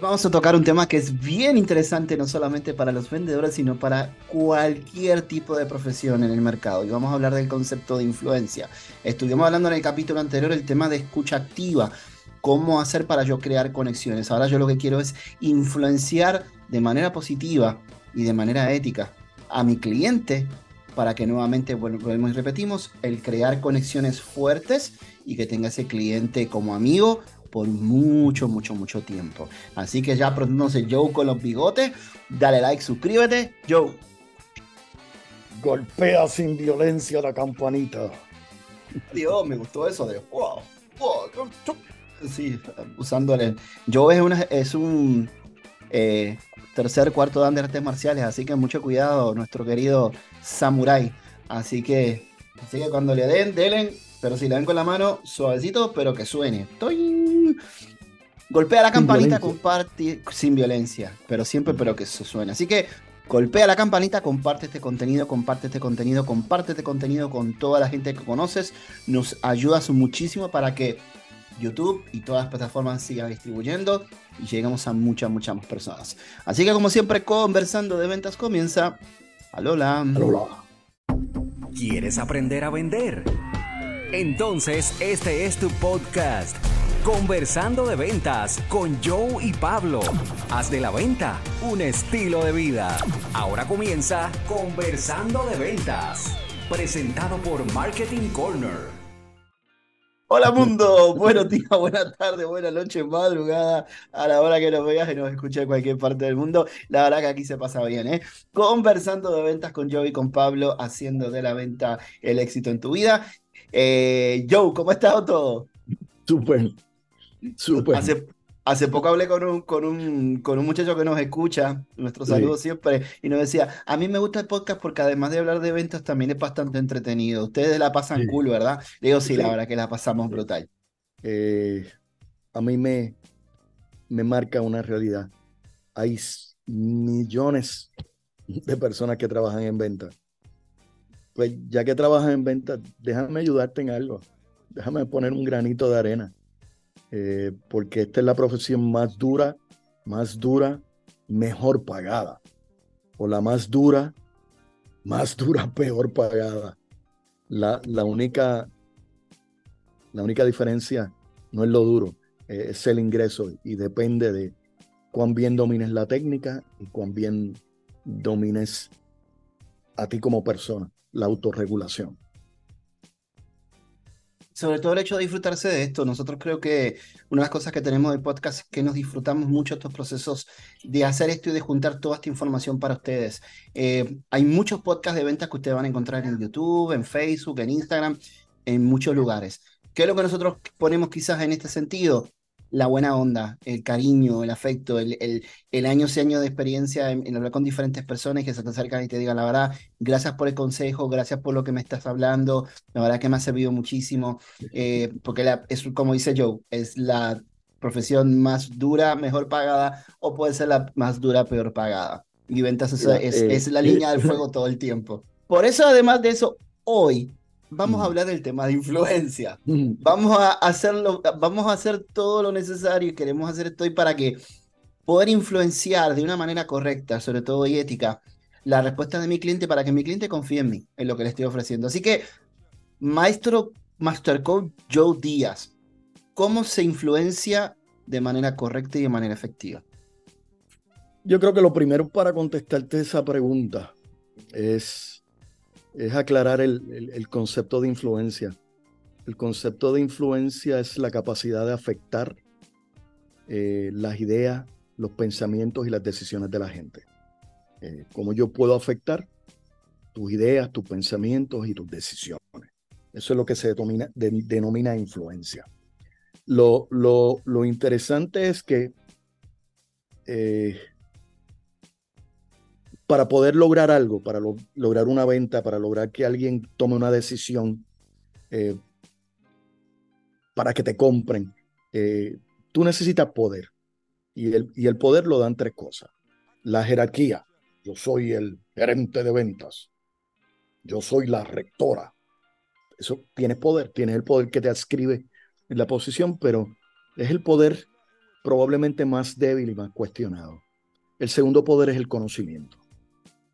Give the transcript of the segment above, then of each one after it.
vamos a tocar un tema que es bien interesante no solamente para los vendedores, sino para cualquier tipo de profesión en el mercado. Y vamos a hablar del concepto de influencia. Estuvimos hablando en el capítulo anterior el tema de escucha activa, cómo hacer para yo crear conexiones. Ahora yo lo que quiero es influenciar de manera positiva y de manera ética a mi cliente para que nuevamente, volvemos y repetimos, el crear conexiones fuertes y que tenga ese cliente como amigo por mucho, mucho, mucho tiempo. Así que ya sé Joe con los bigotes. Dale like, suscríbete. Joe. Golpea sin violencia la campanita. Dios, me gustó eso de wow, Sí, usándole. Joe es, una, es un eh, tercer, cuarto dan de artes marciales, así que mucho cuidado, nuestro querido samurai. Así que, así que cuando le den, denle pero si le dan con la mano, suavecito, pero que suene. Estoy... Golpea la campanita, comparte sin violencia, pero siempre, pero que se suene. Así que golpea la campanita, comparte este contenido, comparte este contenido, comparte este contenido con toda la gente que conoces. Nos ayudas muchísimo para que YouTube y todas las plataformas sigan distribuyendo y lleguemos a muchas, muchas más personas. Así que como siempre, conversando de ventas comienza. Alola. Alola. ¿Quieres aprender a vender? Entonces, este es tu podcast. Conversando de ventas con Joe y Pablo. Haz de la venta un estilo de vida. Ahora comienza Conversando de ventas. Presentado por Marketing Corner. Hola mundo, buenos días, buenas tardes, buenas noches, madrugada, a la hora que nos veas y nos escuches en cualquier parte del mundo. La verdad que aquí se pasa bien, ¿eh? Conversando de ventas con Joe y con Pablo, haciendo de la venta el éxito en tu vida. Eh, Joe, ¿cómo ha estado todo? Súper, Hace, hace poco hablé con un, con, un, con un muchacho que nos escucha, nuestro saludo siempre, y nos decía, a mí me gusta el podcast porque además de hablar de ventas también es bastante entretenido. Ustedes la pasan cool, ¿verdad? Le digo, sí, la verdad que la pasamos brutal. Eh, a mí me, me marca una realidad. Hay millones de personas que trabajan en ventas pues ya que trabajas en ventas, déjame ayudarte en algo. Déjame poner un granito de arena. Eh, porque esta es la profesión más dura, más dura, mejor pagada. O la más dura, más dura, peor pagada. La, la, única, la única diferencia no es lo duro, eh, es el ingreso y depende de cuán bien domines la técnica y cuán bien domines a ti como persona la autorregulación. Sobre todo el hecho de disfrutarse de esto. Nosotros creo que una de las cosas que tenemos del podcast es que nos disfrutamos mucho estos procesos de hacer esto y de juntar toda esta información para ustedes. Eh, hay muchos podcasts de ventas que ustedes van a encontrar en YouTube, en Facebook, en Instagram, en muchos lugares. ¿Qué es lo que nosotros ponemos quizás en este sentido? La buena onda, el cariño, el afecto, el, el, el años y años de experiencia en, hablar con diferentes personas que se te acercan y te digan la verdad, gracias por el consejo, gracias por lo que me estás hablando, la verdad que me ha servido muchísimo, eh, porque la, es como dice Joe, es la profesión más dura, mejor pagada, o puede ser la más dura, peor pagada. Y ventas es, eh, es la línea del fuego todo el tiempo. Por eso, además de eso, hoy vamos a hablar del tema de influencia. Vamos a hacerlo, vamos a hacer todo lo necesario y queremos hacer esto hoy para que poder influenciar de una manera correcta, sobre todo y ética, la respuesta de mi cliente para que mi cliente confíe en mí, en lo que le estoy ofreciendo. Así que, maestro Master Coach Joe Díaz, ¿cómo se influencia de manera correcta y de manera efectiva? Yo creo que lo primero para contestarte esa pregunta es es aclarar el, concepto de influencia. El concepto de influencia es la capacidad de afectar eh, las ideas, los pensamientos y las decisiones de la gente. Eh, ¿Cómo yo puedo afectar tus ideas, tus pensamientos y tus decisiones? Eso es lo que se denomina, influencia. Lo, lo, interesante es que eh, para poder lograr algo, para lograr una venta, para lograr que alguien tome una decisión, eh, para que te compren, eh, tú necesitas poder. Y el, y el poder lo dan tres cosas. La jerarquía. Yo soy el gerente de ventas. Yo soy la rectora. Eso tiene poder, tienes el poder que te adscribe en la posición, pero es el poder probablemente más débil y más cuestionado. El segundo poder es el conocimiento.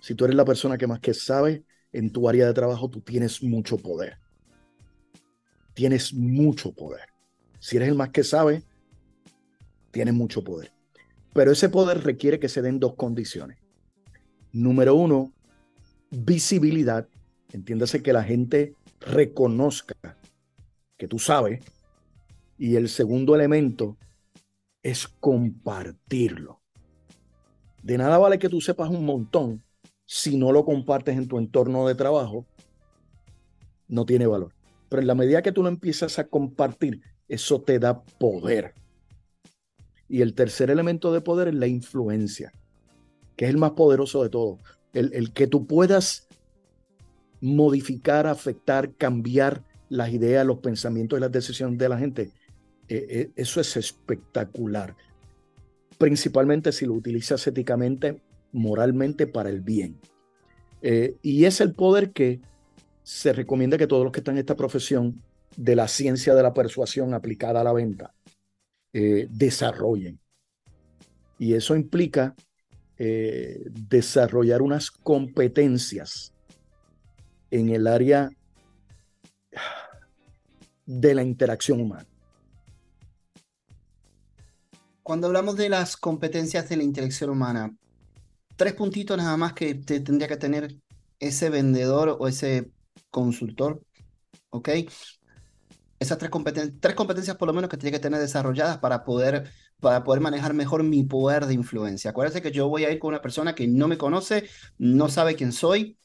Si tú eres la persona que más que sabe en tu área de trabajo, tú tienes mucho poder. Tienes mucho poder. Si eres el más que sabe, tienes mucho poder. Pero ese poder requiere que se den dos condiciones. Número uno, visibilidad. Entiéndase que la gente reconozca que tú sabes. Y el segundo elemento es compartirlo. De nada vale que tú sepas un montón si no lo compartes en tu entorno de trabajo, no tiene valor. Pero en la medida que tú lo empiezas a compartir, eso te da poder. Y el tercer elemento de poder es la influencia, que es el más poderoso de todo. El, que tú puedas modificar, afectar, cambiar las ideas, los pensamientos y las decisiones de la gente. Eh, eh, eso es espectacular. Principalmente si lo utilizas éticamente, moralmente para el bien. Eh, y es el poder que se recomienda que todos los que están en esta profesión de la ciencia de la persuasión aplicada a la venta eh, desarrollen. Y eso implica eh, desarrollar unas competencias en el área de la interacción humana. Cuando hablamos de las competencias de la interacción humana, tres puntitos nada más que te tendría que tener ese vendedor o ese consultor, ¿ok? esas tres, tres competencias por lo menos que tiene que tener desarrolladas para poder, para poder manejar mejor mi poder de influencia. Acuérdense que yo voy a ir con una persona que no me conoce, no sabe quién soy,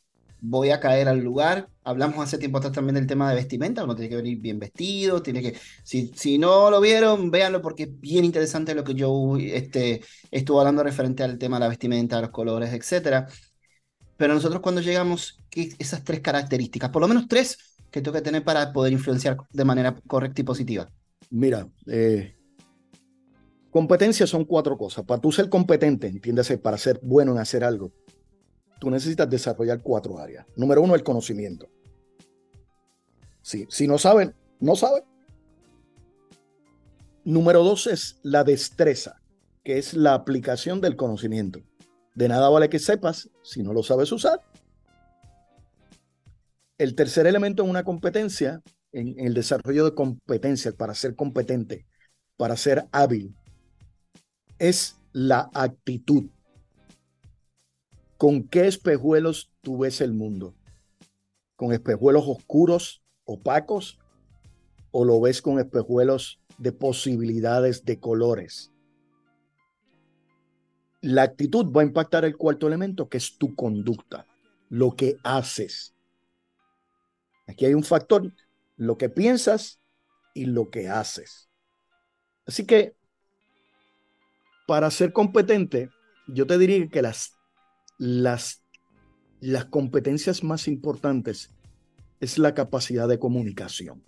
voy a caer al lugar. Hablamos hace tiempo atrás también del tema de vestimenta, uno tiene que venir bien vestido, tiene que, si, si no lo vieron, véanlo porque es bien interesante lo que yo este, estuve hablando referente al tema de la vestimenta, los colores, etc. Pero nosotros cuando llegamos, esas tres características, por lo menos tres, que tengo que tener para poder influenciar de manera correcta y positiva? Mira, eh, competencias son cuatro cosas. Para tú ser competente, entiéndase, para ser bueno en hacer algo, tú necesitas desarrollar cuatro áreas. Número uno, el conocimiento. Sí, si no saben, no saben. Número dos es la destreza, que es la aplicación del conocimiento. De nada vale que sepas si no lo sabes usar. El tercer elemento en una competencia, en, el desarrollo de competencias para ser competente, para ser hábil, es la actitud. ¿Con qué espejuelos tú ves el mundo? ¿Con espejuelos oscuros, opacos? ¿O lo ves con espejuelos de posibilidades de colores? La actitud va a impactar el cuarto elemento, que es tu conducta, lo que haces. Aquí hay un factor, lo que piensas y lo que haces. Así que, para ser competente, yo te diría que las, las, las competencias más importantes es la capacidad de comunicación.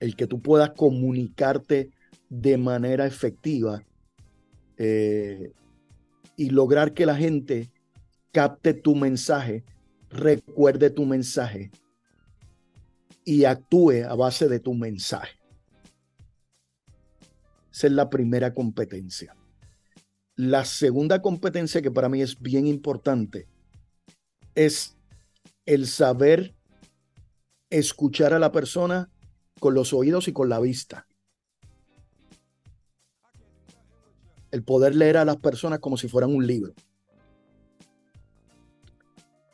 El que tú puedas comunicarte de manera efectiva eh, y lograr que la gente capte tu mensaje recuerde tu mensaje y actúe a base de tu mensaje. Esa es la primera competencia. La segunda competencia que para mí es bien importante es el saber escuchar a la persona con los oídos y con la vista. El poder leer a las personas como si fueran un libro.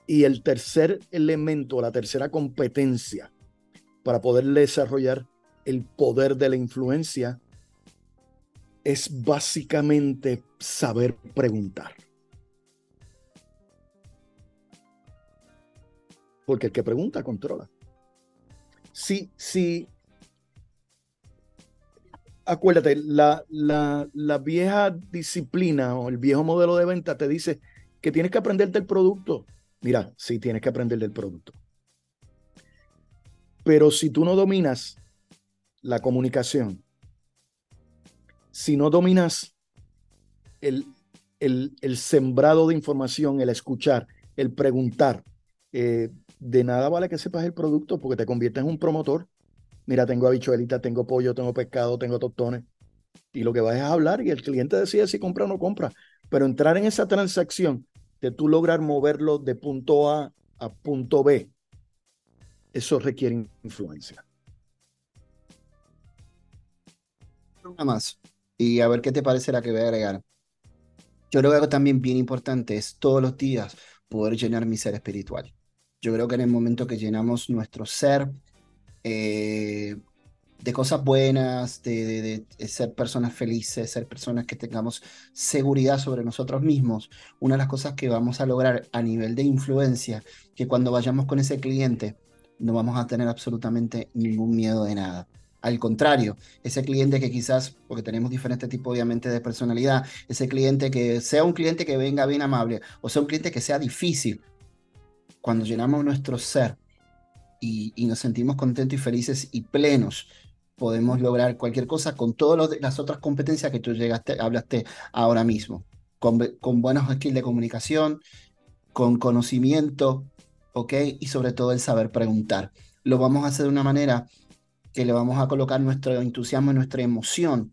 Y el tercer elemento, la tercera competencia para poder desarrollar el poder de la influencia es básicamente saber preguntar. Porque el que pregunta controla. Sí, sí. Acuérdate, la, la, la vieja disciplina o el viejo modelo de venta te dice que tienes que aprenderte el producto. Mira, sí tienes que aprender del producto. Pero si tú no dominas la comunicación, si no dominas el, el, sembrado de información, el escuchar, el preguntar, eh, de nada vale que sepas el producto porque te conviertes en un promotor. Mira, tengo habichuelita, tengo pollo, tengo pescado, tengo tostones. Y lo que vas es a hablar y el cliente decide si compra o no compra. Pero entrar en esa transacción de tú lograr moverlo de punto A a punto B, eso requiere influencia. Una más. Y a ver qué te parece la que voy a agregar. Yo creo que algo también bien importante es todos los días poder llenar mi ser espiritual. Yo creo que en el momento que llenamos nuestro ser eh, de cosas buenas, de, ser personas felices, ser personas que tengamos seguridad sobre nosotros mismos, una de las cosas que vamos a lograr a nivel de influencia, que cuando vayamos con ese cliente, no vamos a tener absolutamente ningún miedo de nada. Al contrario, ese cliente que quizás, porque tenemos diferentes tipos obviamente de personalidad, ese cliente que sea un cliente que venga bien amable o sea un cliente que sea difícil, cuando llenamos nuestro ser y, nos sentimos contentos y felices y plenos podemos lograr cualquier cosa con todas las otras competencias que tú llegaste, hablaste ahora mismo, con, con buenos skills de comunicación, con conocimiento, ¿ok? Y sobre todo el saber preguntar. Lo vamos a hacer de una manera que le vamos a colocar nuestro entusiasmo y nuestra emoción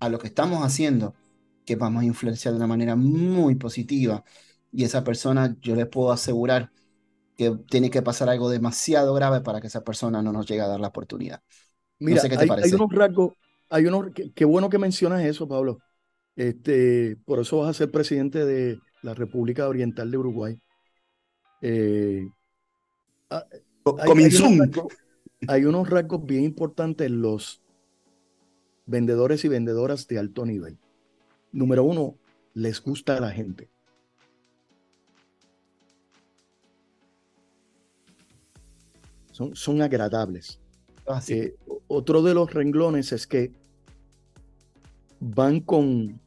a lo que estamos haciendo, que vamos a influenciar de una manera muy positiva. Y esa persona, yo les puedo asegurar que tiene que pasar algo demasiado grave para que esa persona no nos llegue a dar la oportunidad. Mira, hay, unos rasgos, hay unos, qué bueno que mencionas eso, Pablo. Este, por eso vas a ser presidente de la República Oriental de Uruguay. Eh, ah, hay, hay, unos rasgos, bien importantes en los vendedores y vendedoras de alto nivel. Número uno, les gusta a la gente. Son, son agradables. Eh, otro de los renglones es que van con,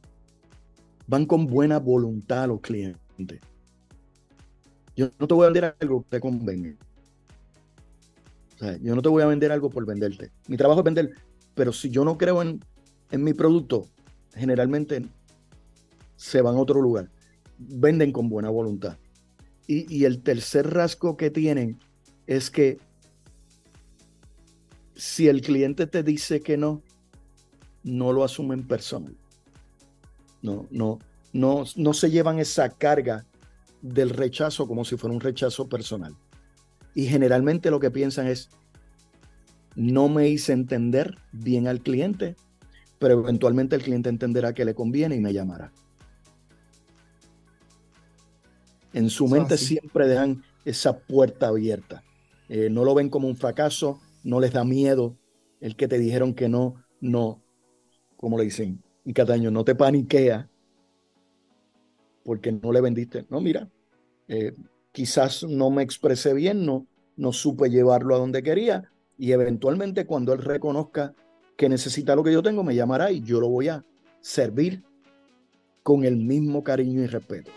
van con buena voluntad los clientes. Yo no te voy a vender algo que te convenga. Yo no te voy a vender algo por venderte. Mi trabajo es vender, pero si yo no creo en, en mi producto, generalmente se van a otro lugar. Venden con buena voluntad. Y, y el tercer rasgo que tienen es que si el cliente te dice que no, no lo asumen personal. No, no, no, no se llevan esa carga del rechazo como si fuera un rechazo personal. Y generalmente lo que piensan es, no me hice entender bien al cliente, pero eventualmente el cliente entenderá que le conviene y me llamará. En su mente siempre dejan esa puerta abierta. Eh, no lo ven como un fracaso, no les da miedo el que te dijeron que no, no, como le dicen y Cataño, no te paniquea porque no le vendiste. No, mira, eh, quizás no me expresé bien, no, no supe llevarlo a donde quería y eventualmente cuando él reconozca que necesita lo que yo tengo, me llamará y yo lo voy a servir con el mismo cariño y respeto.